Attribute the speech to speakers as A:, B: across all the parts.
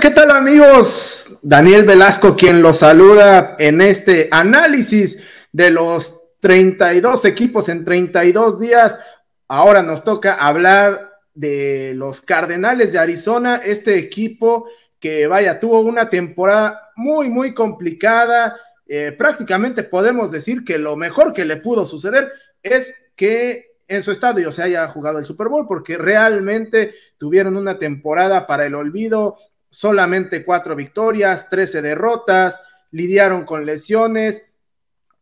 A: ¿qué tal amigos? Daniel Velasco quien los saluda en este análisis de los 32 equipos en 32 días. Ahora nos toca hablar de los Cardenales de Arizona, este equipo que vaya, tuvo una temporada muy, muy complicada. Eh, prácticamente podemos decir que lo mejor que le pudo suceder es que en su estadio se haya jugado el Super Bowl, porque realmente tuvieron una temporada para el olvido, solamente cuatro victorias, trece derrotas, lidiaron con lesiones,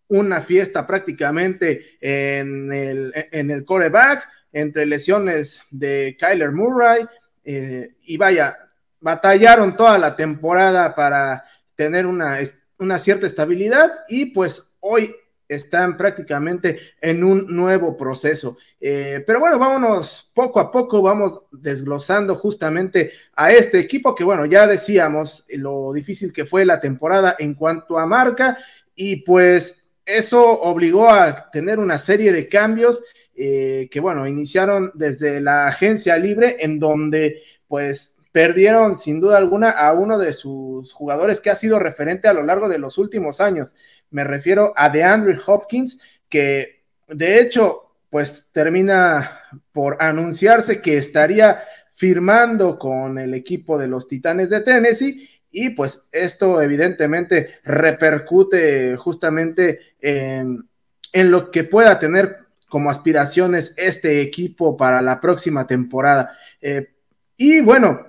A: una fiesta prácticamente en el, en el coreback, entre lesiones de Kyler Murray, eh, y vaya, batallaron toda la temporada para tener una, una cierta estabilidad y pues hoy están prácticamente en un nuevo proceso. Eh, pero bueno, vámonos poco a poco, vamos desglosando justamente a este equipo que bueno, ya decíamos lo difícil que fue la temporada en cuanto a marca y pues eso obligó a tener una serie de cambios eh, que bueno, iniciaron desde la agencia libre en donde pues perdieron sin duda alguna a uno de sus jugadores que ha sido referente a lo largo de los últimos años. Me refiero a DeAndre Hopkins, que de hecho, pues termina por anunciarse que estaría firmando con el equipo de los Titanes de Tennessee y pues esto evidentemente repercute justamente en, lo que pueda tener como aspiraciones este equipo para la próxima temporada. Eh, y bueno,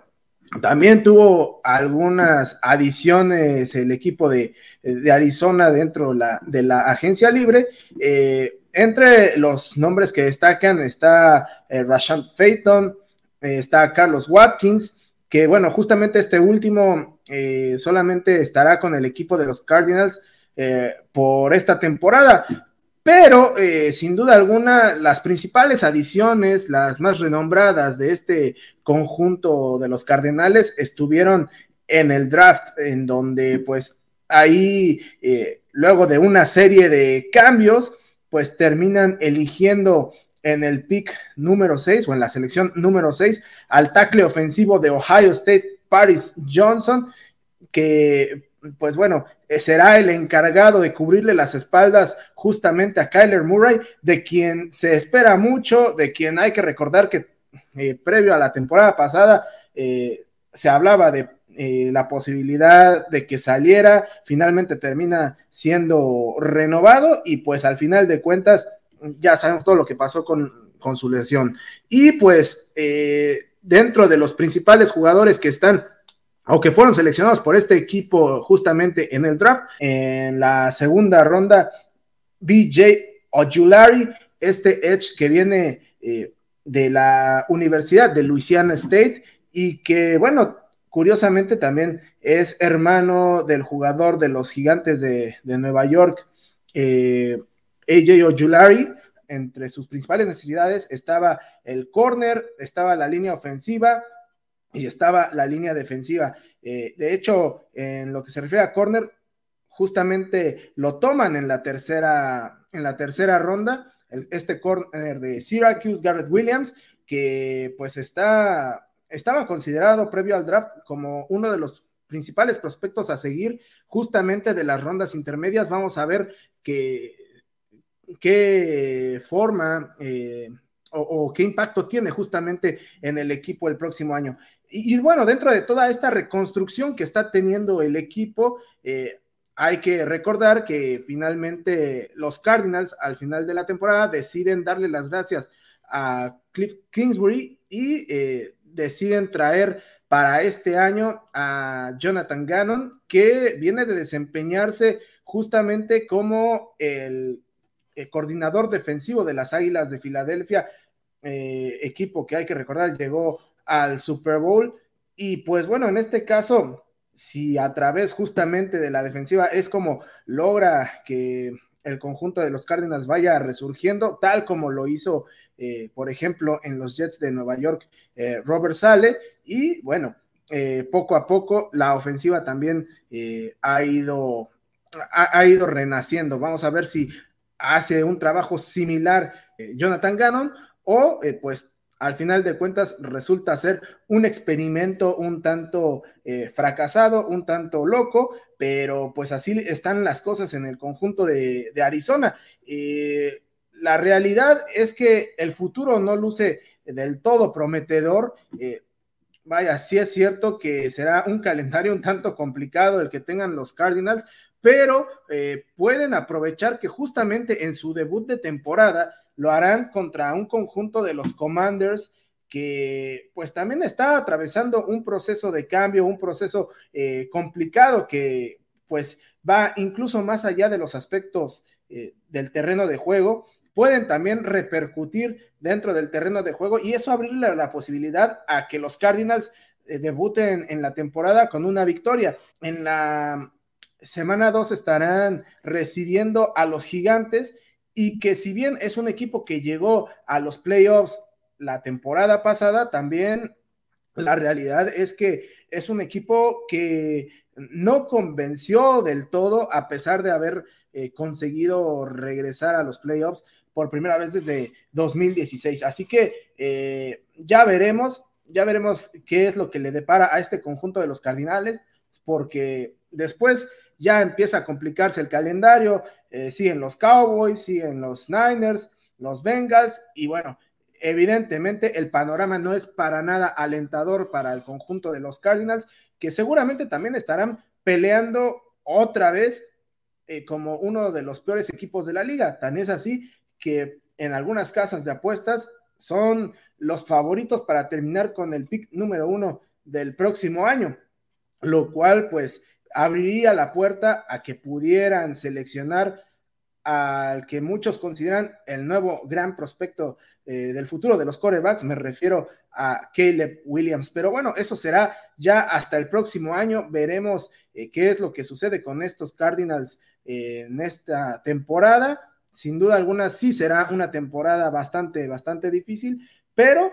A: también tuvo algunas adiciones el equipo de, Arizona dentro de la agencia libre. Eh, entre los nombres que destacan está eh, Rashan eh, está Carlos Watkins, que bueno, justamente este último solamente estará con el equipo de los Cardinals por esta temporada. Pero eh, sin duda alguna, las principales adiciones, las más renombradas de este conjunto de los Cardenales estuvieron en el draft, en donde pues ahí, eh, luego de una serie de cambios, pues terminan eligiendo en el pick número 6 o en la selección número 6 al tackle ofensivo de Ohio State, Paris Johnson, que pues bueno, eh, será el encargado de cubrirle las espaldas justamente a Kyler Murray, de quien se espera mucho, de quien hay que recordar que eh, previo a la temporada pasada eh, se hablaba de la posibilidad de que saliera, finalmente termina siendo renovado y pues al final de cuentas ya sabemos todo lo que pasó con, con su lesión. Y pues dentro de los principales jugadores que están aunque fueron seleccionados por este equipo justamente en el draft. En la segunda ronda, BJ Ojulari, este Edge que viene eh, de la Universidad de Louisiana State y que, bueno, curiosamente también es hermano del jugador de los gigantes de, Nueva York, eh, AJ Ojulari. Entre sus principales necesidades estaba el corner, estaba la línea ofensiva, y estaba la línea defensiva. Eh, de hecho, en lo que se refiere a corner, justamente lo toman en la tercera, en la tercera ronda, este corner de Syracuse, Garrett Williams, que pues está, estaba considerado previo al draft como uno de los principales prospectos a seguir justamente de las rondas intermedias. Vamos a ver qué, forma eh, o, qué impacto tiene justamente en el equipo el próximo año. Y, bueno, dentro de toda esta reconstrucción que está teniendo el equipo, eh, hay que recordar que finalmente los Cardinals al final de la temporada deciden darle las gracias a Cliff Kingsbury y eh, deciden traer para este año a Jonathan Gannon, que viene de desempeñarse justamente como el, coordinador defensivo de las Águilas de Filadelfia, eh, equipo que hay que recordar llegó al Super Bowl. Y pues bueno, en este caso, si a través justamente de la defensiva es como logra que el conjunto de los Cardinals vaya resurgiendo, tal como lo hizo, eh, por ejemplo, en los Jets de Nueva York, eh, Robert Sale, y bueno, eh, poco a poco la ofensiva también ha ido ha, ido renaciendo. Vamos a ver si hace un trabajo similar Jonathan Gannon o pues al final de cuentas resulta ser un experimento un tanto eh, fracasado, un tanto loco, pero pues así están las cosas en el conjunto de, Arizona. Eh, la realidad es que el futuro no luce del todo prometedor. Eh, vaya, sí es cierto que será un calendario un tanto complicado el que tengan los Cardinals, pero pueden aprovechar que justamente en su debut de temporada lo harán contra un conjunto de los Commanders que pues también está atravesando un proceso de cambio, un proceso eh, complicado que pues va incluso más allá de los aspectos eh, del terreno de juego, pueden también repercutir dentro del terreno de juego y eso abrirle la posibilidad a que los Cardinals eh, debuten en la temporada con una victoria. En la semana 2 estarán recibiendo a los gigantes y que si bien es un equipo que llegó a los playoffs la temporada pasada, también la realidad es que es un equipo que no convenció del todo a pesar de haber eh, conseguido regresar a los playoffs por primera vez desde 2016. Así que eh, ya veremos, ya veremos qué es lo que le depara a este conjunto de los Cardinales, porque después ya empieza a complicarse el calendario, eh, siguen los Cowboys, siguen los Niners, los Bengals, y bueno, evidentemente el panorama no es para nada alentador para el conjunto de los Cardinals, que seguramente también estarán peleando otra vez eh, como uno de los peores equipos de la liga. Tan es así que en algunas casas de apuestas son los favoritos para terminar con el pick número uno del próximo año, lo cual pues abriría la puerta a que pudieran seleccionar al que muchos consideran el nuevo gran prospecto eh, del futuro de los corebacks, me refiero a Caleb Williams. Pero bueno, eso será ya hasta el próximo año. Veremos eh, qué es lo que sucede con estos Cardinals eh, en esta temporada. Sin duda alguna, sí será una temporada bastante, bastante difícil, pero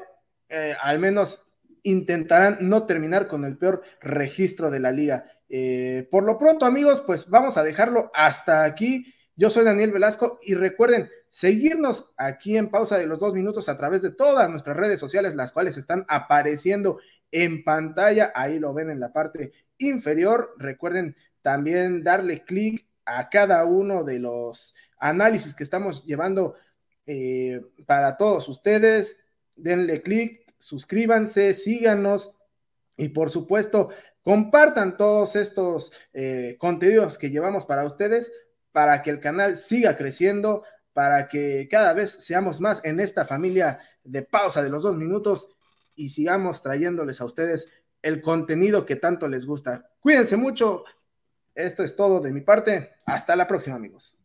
A: al menos intentarán no terminar con el peor registro de la liga. Eh, por lo pronto, amigos, pues vamos a dejarlo hasta aquí. Yo soy Daniel Velasco y recuerden seguirnos aquí en pausa de los dos minutos a través de todas nuestras redes sociales, las cuales están apareciendo en pantalla. Ahí lo ven en la parte inferior. Recuerden también darle clic a cada uno de los análisis que estamos llevando eh, para todos ustedes. Denle clic, suscríbanse, síganos y por supuesto Compartan todos estos eh, contenidos que llevamos para ustedes para que el canal siga creciendo, para que cada vez seamos más en esta familia de pausa de los dos minutos y sigamos trayéndoles a ustedes el contenido que tanto les gusta. Cuídense mucho. Esto es todo de mi parte. Hasta la próxima, amigos.